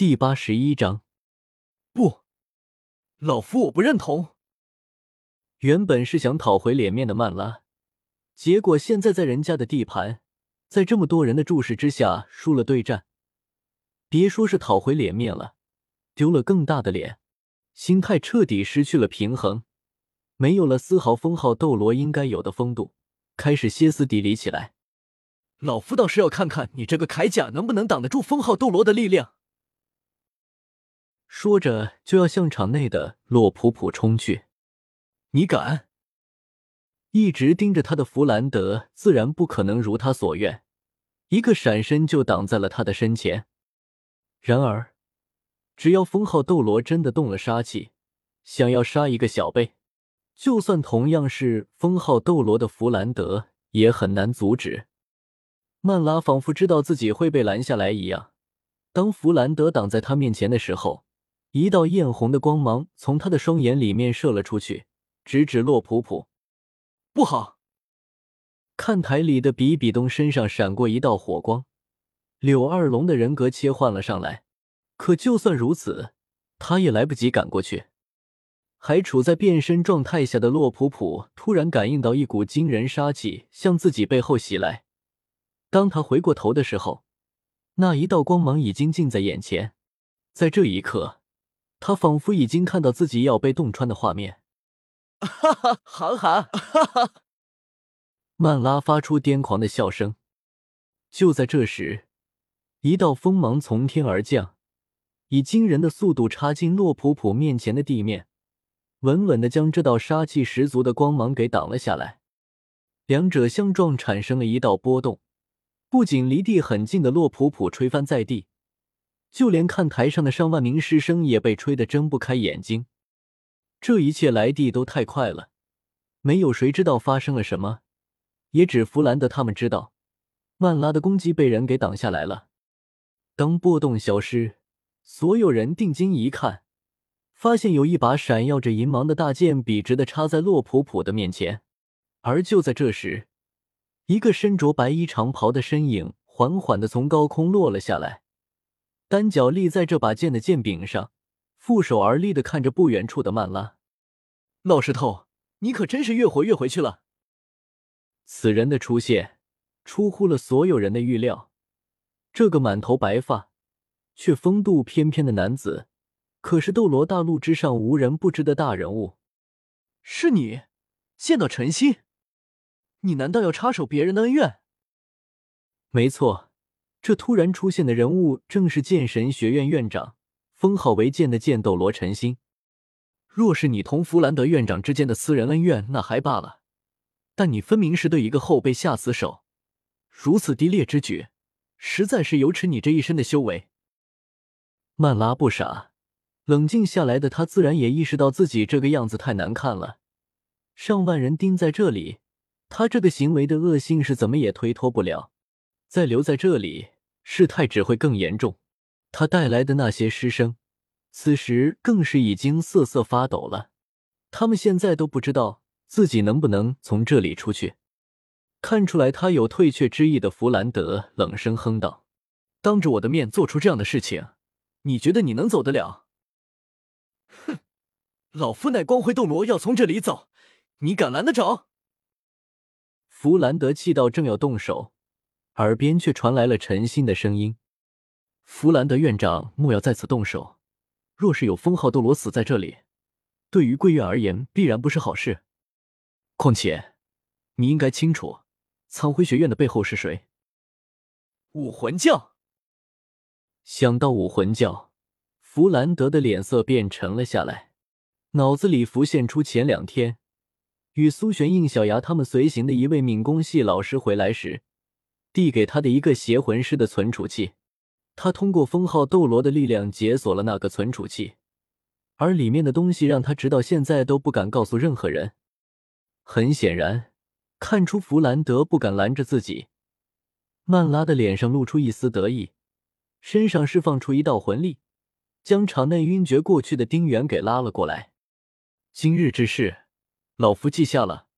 第八十一章，不，老夫我不认同。原本是想讨回脸面的曼拉，结果现在在人家的地盘，在这么多人的注视之下输了对战，别说是讨回脸面了，丢了更大的脸，心态彻底失去了平衡，没有了丝毫封号斗罗应该有的风度，开始歇斯底里起来。老夫倒是要看看你这个铠甲能不能挡得住封号斗罗的力量。说着，就要向场内的洛普普冲去。你敢？一直盯着他的弗兰德自然不可能如他所愿，一个闪身就挡在了他的身前。然而，只要封号斗罗真的动了杀气，想要杀一个小辈，就算同样是封号斗罗的弗兰德也很难阻止。曼拉仿佛知道自己会被拦下来一样，当弗兰德挡在他面前的时候。一道艳红的光芒从他的双眼里面射了出去，直指洛普普。不好！看台里的比比东身上闪过一道火光，柳二龙的人格切换了上来。可就算如此，他也来不及赶过去。还处在变身状态下的洛普普突然感应到一股惊人杀气向自己背后袭来。当他回过头的时候，那一道光芒已经近在眼前。在这一刻。他仿佛已经看到自己要被洞穿的画面，哈哈，韩寒，哈哈！曼拉发出癫狂的笑声。就在这时，一道锋芒从天而降，以惊人的速度插进洛普普面前的地面，稳稳的将这道杀气十足的光芒给挡了下来。两者相撞，产生了一道波动，不仅离地很近的洛普普吹翻在地。就连看台上的上万名师生也被吹得睁不开眼睛，这一切来地都太快了，没有谁知道发生了什么，也只弗兰德他们知道，曼拉的攻击被人给挡下来了。当波动消失，所有人定睛一看，发现有一把闪耀着银芒的大剑笔直的插在洛普普的面前，而就在这时，一个身着白衣长袍的身影缓缓的从高空落了下来。单脚立在这把剑的剑柄上，负手而立的看着不远处的曼拉。老石头，你可真是越活越回去了。此人的出现出乎了所有人的预料。这个满头白发却风度翩翩的男子，可是斗罗大陆之上无人不知的大人物。是你，见到陈曦，你难道要插手别人的恩怨？没错。这突然出现的人物正是剑神学院院长，封号为剑的剑斗罗陈星。若是你同弗兰德院长之间的私人恩怨，那还罢了；但你分明是对一个后辈下死手，如此低劣之举，实在是有耻你这一身的修为。曼拉不傻，冷静下来的他自然也意识到自己这个样子太难看了。上万人盯在这里，他这个行为的恶性是怎么也推脱不了。再留在这里，事态只会更严重。他带来的那些师生，此时更是已经瑟瑟发抖了。他们现在都不知道自己能不能从这里出去。看出来他有退却之意的弗兰德冷声哼道：“当着我的面做出这样的事情，你觉得你能走得了？”“哼，老夫乃光辉斗罗，要从这里走，你敢拦得着？”弗兰德气到正要动手。耳边却传来了陈心的声音：“弗兰德院长，莫要在此动手。若是有封号斗罗死在这里，对于贵院而言必然不是好事。况且，你应该清楚，苍辉学院的背后是谁？武魂教。”想到武魂教，弗兰德的脸色变沉了下来，脑子里浮现出前两天与苏璇、应小牙他们随行的一位敏攻系老师回来时。递给他的一个邪魂师的存储器，他通过封号斗罗的力量解锁了那个存储器，而里面的东西让他直到现在都不敢告诉任何人。很显然，看出弗兰德不敢拦着自己，曼拉的脸上露出一丝得意，身上释放出一道魂力，将场内晕厥过去的丁原给拉了过来。今日之事，老夫记下了。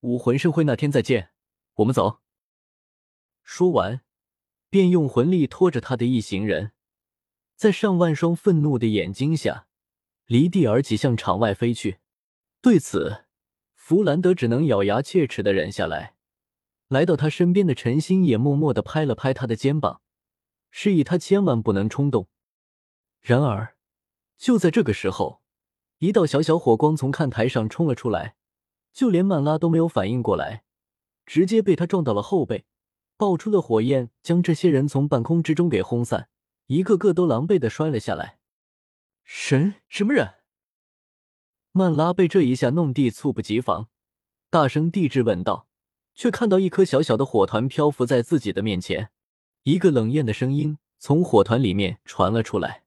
武魂盛会那天再见，我们走。说完，便用魂力拖着他的一行人在上万双愤怒的眼睛下，离地而起，向场外飞去。对此，弗兰德只能咬牙切齿的忍下来。来到他身边的陈星也默默的拍了拍他的肩膀，示意他千万不能冲动。然而，就在这个时候，一道小小火光从看台上冲了出来，就连曼拉都没有反应过来，直接被他撞到了后背，爆出的火焰将这些人从半空之中给轰散，一个个都狼狈的摔了下来。神什么人？曼拉被这一下弄地猝不及防，大声地质问道。却看到一颗小小的火团漂浮在自己的面前，一个冷艳的声音从火团里面传了出来：“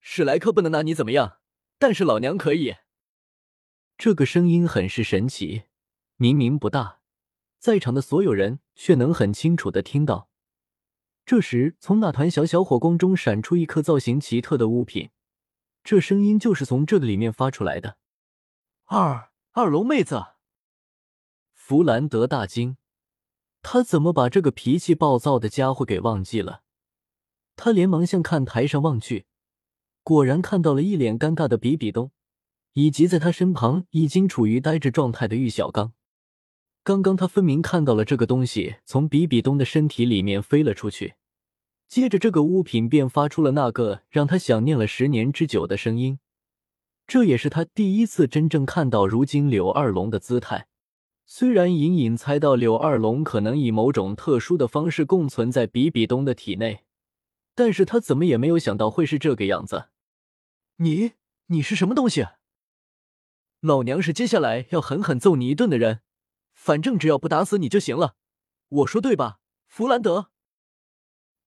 史莱克不能拿你怎么样，但是老娘可以。”这个声音很是神奇，明明不大，在场的所有人却能很清楚的听到。这时，从那团小小火光中闪出一颗造型奇特的物品，这声音就是从这个里面发出来的。二二龙妹子。弗兰德大惊，他怎么把这个脾气暴躁的家伙给忘记了？他连忙向看台上望去，果然看到了一脸尴尬的比比东，以及在他身旁已经处于呆滞状态的玉小刚。刚刚他分明看到了这个东西从比比东的身体里面飞了出去，接着这个物品便发出了那个让他想念了十年之久的声音。这也是他第一次真正看到如今柳二龙的姿态。虽然隐隐猜到柳二龙可能以某种特殊的方式共存在比比东的体内，但是他怎么也没有想到会是这个样子。你，你是什么东西？老娘是接下来要狠狠揍你一顿的人，反正只要不打死你就行了。我说对吧，弗兰德？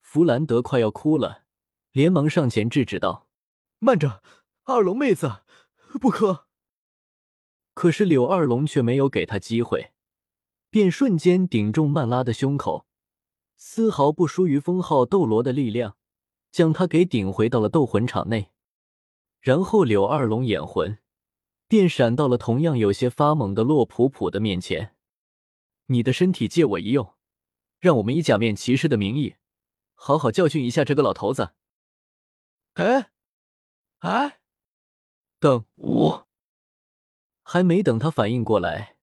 弗兰德快要哭了，连忙上前制止道：“慢着，二龙妹子，不可。”可是柳二龙却没有给他机会，便瞬间顶中曼拉的胸口，丝毫不输于封号斗罗的力量，将他给顶回到了斗魂场内。然后柳二龙眼魂便闪到了同样有些发懵的洛普普的面前：“你的身体借我一用，让我们以假面骑士的名义，好好教训一下这个老头子。”哎，哎，等我。还没等他反应过来，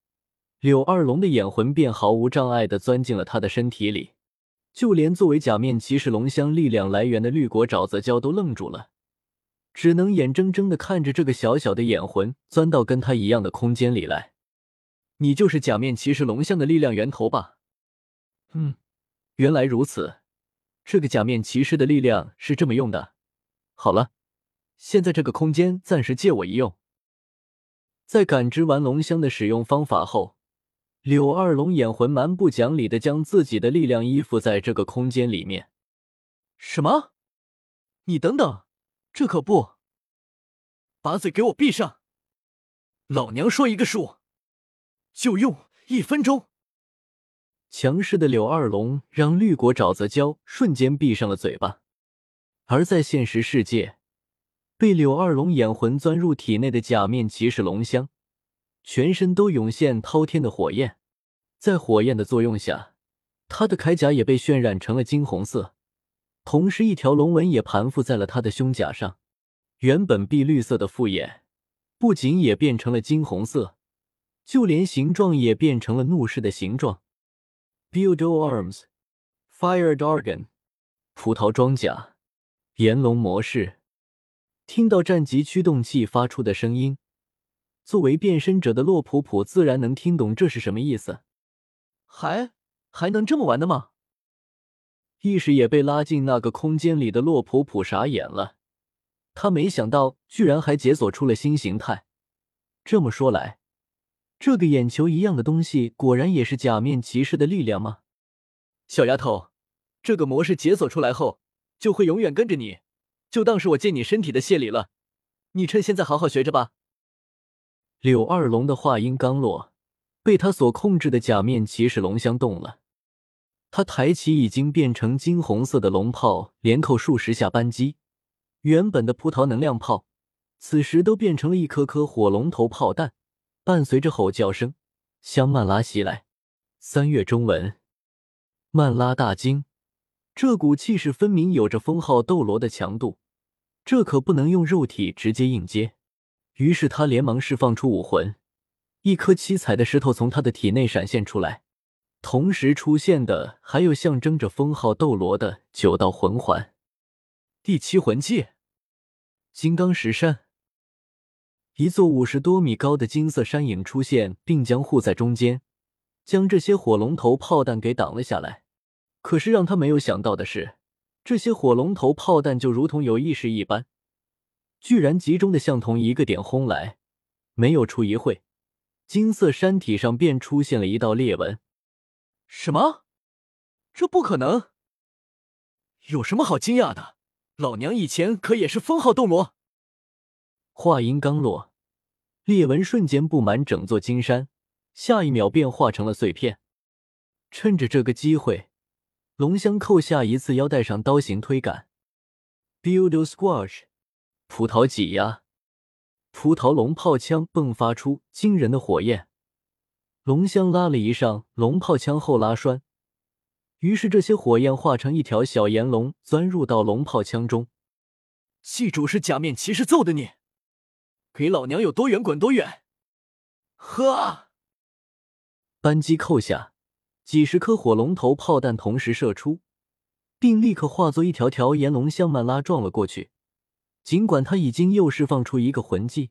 柳二龙的眼魂便毫无障碍的钻进了他的身体里，就连作为假面骑士龙香力量来源的绿果沼泽蛟都愣住了，只能眼睁睁的看着这个小小的眼魂钻到跟他一样的空间里来。你就是假面骑士龙象的力量源头吧？嗯，原来如此，这个假面骑士的力量是这么用的。好了，现在这个空间暂时借我一用。在感知完龙香的使用方法后，柳二龙眼魂蛮不讲理的将自己的力量依附在这个空间里面。什么？你等等，这可不！把嘴给我闭上！老娘说一个数，就用一分钟。强势的柳二龙让绿果沼泽蛟瞬间闭上了嘴巴，而在现实世界。被柳二龙眼魂钻入体内的假面骑士龙香，全身都涌现滔天的火焰，在火焰的作用下，他的铠甲也被渲染成了金红色，同时一条龙纹也盘附在了他的胸甲上。原本碧绿色的复眼，不仅也变成了金红色，就连形状也变成了怒视的形状。Build arms, fire dragon，葡萄装甲，炎龙模式。听到战级驱动器发出的声音，作为变身者的洛普普自然能听懂这是什么意思。还还能这么玩的吗？意识也被拉进那个空间里的洛普普傻眼了，他没想到居然还解锁出了新形态。这么说来，这个眼球一样的东西果然也是假面骑士的力量吗？小丫头，这个模式解锁出来后，就会永远跟着你。就当是我借你身体的谢礼了，你趁现在好好学着吧。柳二龙的话音刚落，被他所控制的假面骑士龙香动了，他抬起已经变成金红色的龙炮，连扣数十下扳机。原本的葡萄能量炮，此时都变成了一颗颗火龙头炮弹，伴随着吼叫声向曼拉袭来。三月中文，曼拉大惊。这股气势分明有着封号斗罗的强度，这可不能用肉体直接硬接。于是他连忙释放出武魂，一颗七彩的石头从他的体内闪现出来，同时出现的还有象征着封号斗罗的九道魂环。第七魂技，金刚石山。一座五十多米高的金色山影出现，并将护在中间，将这些火龙头炮弹给挡了下来。可是让他没有想到的是，这些火龙头炮弹就如同有意识一般，居然集中的向同一个点轰来。没有出一会，金色山体上便出现了一道裂纹。什么？这不可能！有什么好惊讶的？老娘以前可也是封号斗罗。话音刚落，裂纹瞬间布满整座金山，下一秒便化成了碎片。趁着这个机会，龙香扣下一次腰带上刀形推杆，Build Squash，葡萄挤压，葡萄龙炮枪迸发出惊人的火焰。龙香拉了一上龙炮枪后拉栓，于是这些火焰化成一条小炎龙，钻入到龙炮枪中。记住，是假面骑士揍的你。给老娘有多远滚多远！呵，扳机扣下，几十颗火龙头炮弹同时射出，并立刻化作一条条炎龙向曼拉撞了过去。尽管他已经又释放出一个魂技，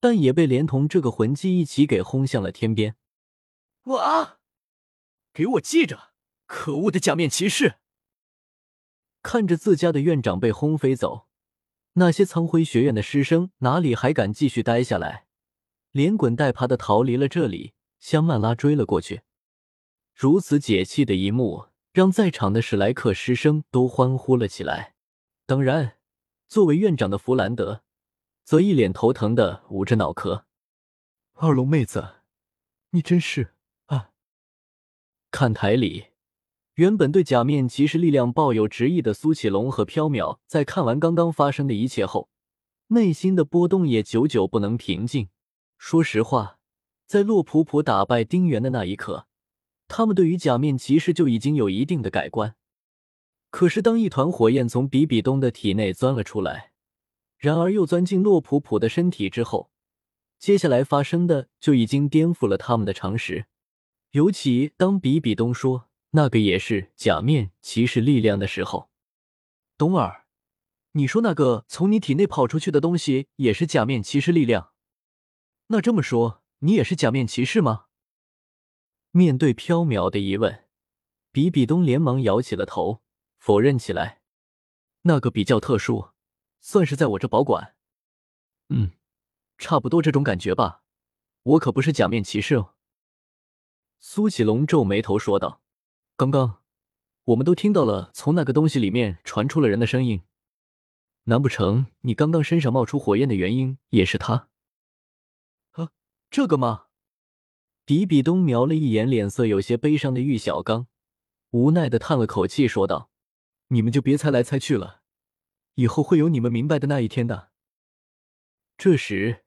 但也被连同这个魂技一起给轰向了天边。我啊！给我记着，可恶的假面骑士！看着自家的院长被轰飞走。那些苍辉学院的师生哪里还敢继续待下来？连滚带爬的逃离了这里，向曼拉追了过去。如此解气的一幕，让在场的史莱克师生都欢呼了起来。当然，作为院长的弗兰德，则一脸头疼的捂着脑壳。二龙妹子，你真是啊！看台里。原本对假面骑士力量抱有执意的苏启龙和缥缈，在看完刚刚发生的一切后，内心的波动也久久不能平静。说实话，在洛普普打败丁原的那一刻，他们对于假面骑士就已经有一定的改观。可是，当一团火焰从比比东的体内钻了出来，然而又钻进洛普普的身体之后，接下来发生的就已经颠覆了他们的常识。尤其当比比东说。那个也是假面骑士力量的时候，东儿，你说那个从你体内跑出去的东西也是假面骑士力量？那这么说，你也是假面骑士吗？面对缥缈的疑问，比比东连忙摇起了头，否认起来。那个比较特殊，算是在我这保管。嗯，差不多这种感觉吧。我可不是假面骑士哦。苏启龙皱眉头说道。刚刚，我们都听到了从那个东西里面传出了人的声音。难不成你刚刚身上冒出火焰的原因也是他？啊，这个吗？比比东瞄了一眼脸色有些悲伤的玉小刚，无奈的叹了口气，说道：“你们就别猜来猜去了，以后会有你们明白的那一天的。”这时，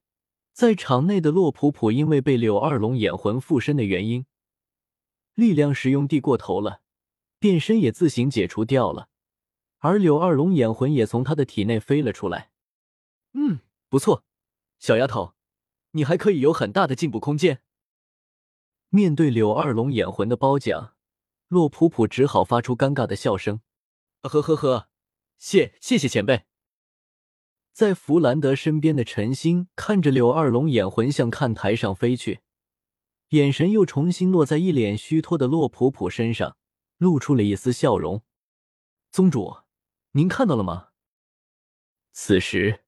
在场内的洛普普因为被柳二龙眼魂附身的原因。力量使用地过头了，变身也自行解除掉了，而柳二龙眼魂也从他的体内飞了出来。嗯，不错，小丫头，你还可以有很大的进步空间。面对柳二龙眼魂的褒奖，洛普普只好发出尴尬的笑声。呵呵呵，谢谢谢前辈。在弗兰德身边的陈星看着柳二龙眼魂向看台上飞去。眼神又重新落在一脸虚脱的洛普普身上，露出了一丝笑容。宗主，您看到了吗？此时，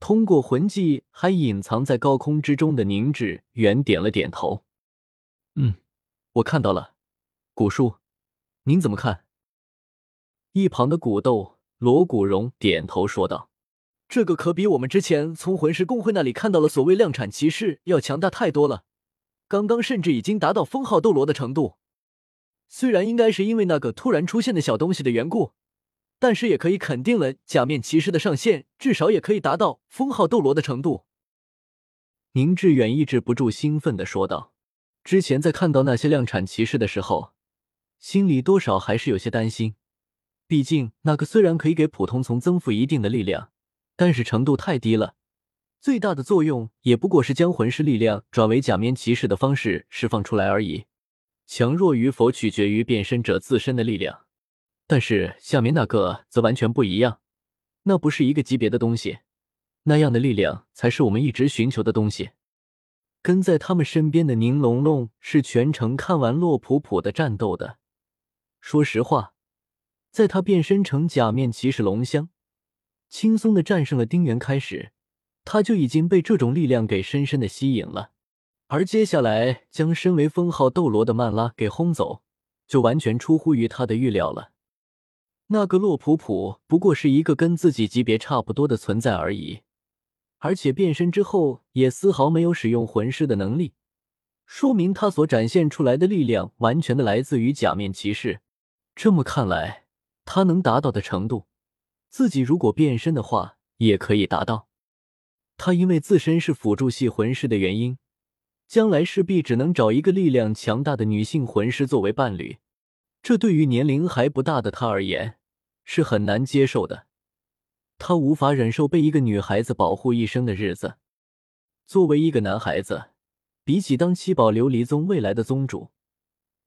通过魂技还隐藏在高空之中的宁致远点了点头。嗯，我看到了。古叔，您怎么看？一旁的古豆罗古荣点头说道：“这个可比我们之前从魂师公会那里看到了所谓量产骑士要强大太多了。”刚刚甚至已经达到封号斗罗的程度，虽然应该是因为那个突然出现的小东西的缘故，但是也可以肯定了假面骑士的上限至少也可以达到封号斗罗的程度。宁致远抑制不住兴奋的说道：“之前在看到那些量产骑士的时候，心里多少还是有些担心。毕竟那个虽然可以给普通从增幅一定的力量，但是程度太低了，最大的作用也不过是将魂师力量转为假面骑士的方式释放出来而已。强弱与否取决于变身者自身的力量，但是下面那个则完全不一样，那不是一个级别的东西，那样的力量才是我们一直寻求的东西。跟在他们身边的宁龙龙是全程看完洛普普的战斗的。说实话，在他变身成假面骑士龙香，轻松的战胜了丁原开始，他就已经被这种力量给深深的吸引了。而接下来将身为封号斗罗的曼拉给轰走，就完全出乎于他的预料了。那个洛普普不过是一个跟自己级别差不多的存在而已，而且变身之后也丝毫没有使用魂师的能力，说明他所展现出来的力量完全的来自于假面骑士。这么看来，他能达到的程度，自己如果变身的话也可以达到。他因为自身是辅助系魂师的原因。将来势必只能找一个力量强大的女性魂师作为伴侣，这对于年龄还不大的他而言是很难接受的。他无法忍受被一个女孩子保护一生的日子。作为一个男孩子，比起当七宝琉璃宗未来的宗主，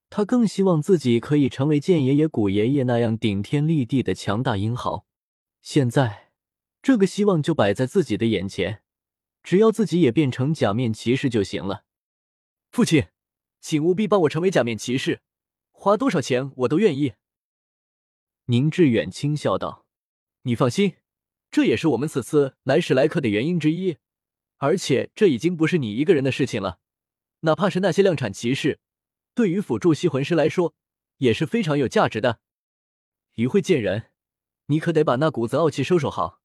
他更希望自己可以成为剑爷爷、古爷爷那样顶天立地的强大英豪。现在，这个希望就摆在自己的眼前，只要自己也变成假面骑士就行了。父亲，请务必帮我成为假面骑士，花多少钱我都愿意。”宁致远轻笑道，“你放心，这也是我们此次来史莱克的原因之一。而且这已经不是你一个人的事情了，哪怕是那些量产骑士，对于辅助系魂师来说也是非常有价值的。一会见人，你可得把那股子傲气收收好。”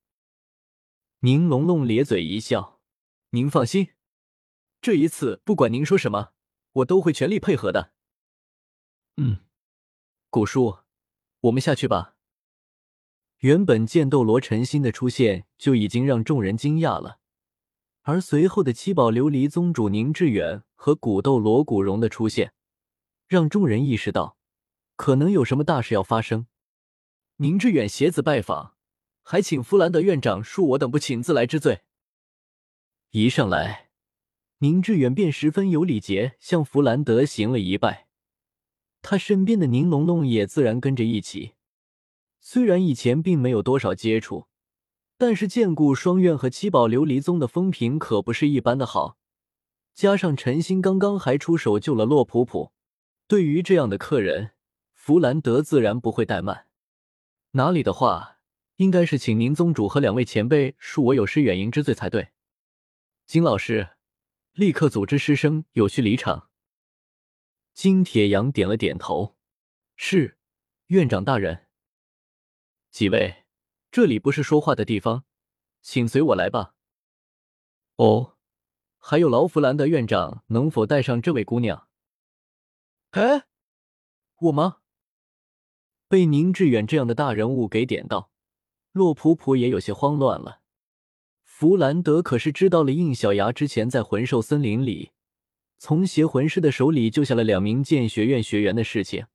宁龙龙咧嘴一笑，“您放心。”这一次，不管您说什么，我都会全力配合的。嗯，古叔，我们下去吧。原本剑斗罗陈心的出现就已经让众人惊讶了，而随后的七宝琉璃宗主宁致远和古斗罗古荣的出现，让众人意识到可能有什么大事要发生。宁致远携子拜访，还请弗兰德院长恕我等不请自来之罪。一上来。宁致远便十分有礼节向弗兰德行了一拜，他身边的宁龙龙也自然跟着一起。虽然以前并没有多少接触，但是见顾双院和七宝琉璃宗的风评可不是一般的好。加上陈星刚刚还出手救了洛普普，对于这样的客人，弗兰德自然不会怠慢。哪里的话，应该是请宁宗主和两位前辈恕我有失远迎之罪才对。金老师。立刻组织师生有序离场。金铁阳点了点头：“是，院长大人。”几位，这里不是说话的地方，请随我来吧。哦，还有劳弗兰德院长，能否带上这位姑娘？哎，我吗？被宁致远这样的大人物给点到，洛普普也有些慌乱了。弗兰德可是知道了应小牙之前在魂兽森林里从邪魂师的手里救下了两名剑学院学员的事情，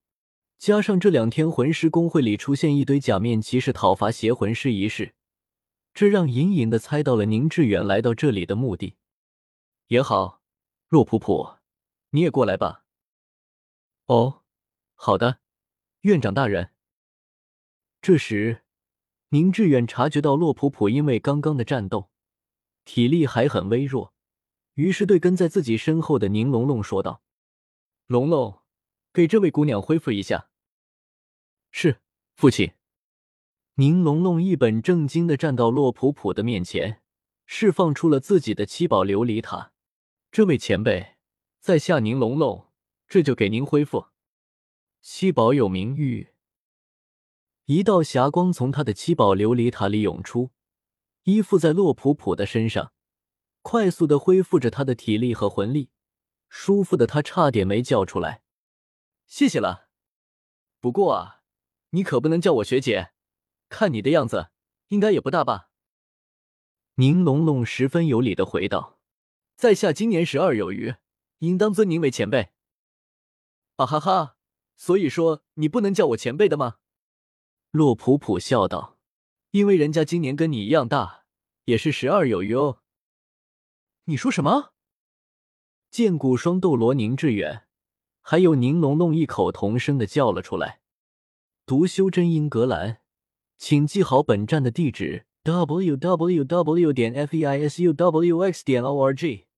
加上这两天魂师公会里出现一堆假面骑士讨伐邪魂师一事，这让隐隐的猜到了宁致远来到这里的目的。也好，洛普普，你也过来吧。哦，好的，院长大人。这时。宁致远察觉到洛普普因为刚刚的战斗，体力还很微弱，于是对跟在自己身后的宁龙龙说道：“龙龙，给这位姑娘恢复一下。”是，父亲。宁龙龙一本正经的站到洛普普的面前，释放出了自己的七宝琉璃塔。这位前辈，在下宁龙龙，这就给您恢复。七宝有名誉。一道霞光从他的七宝琉璃塔里涌出，依附在洛普普的身上，快速的恢复着他的体力和魂力，舒服的他差点没叫出来。谢谢了，不过啊，你可不能叫我学姐，看你的样子，应该也不大吧？宁龙龙十分有礼的回道：“在下今年十二有余，应当尊您为前辈。”啊哈哈，所以说你不能叫我前辈的吗？洛普普笑道：“因为人家今年跟你一样大，也是十二有余哦。你说什么？剑骨双斗罗宁致远，还有宁龙龙异口同声的叫了出来。读修真英格兰，请记好本站的地址：w w w. 点 f e i s u w x. 点 o r g。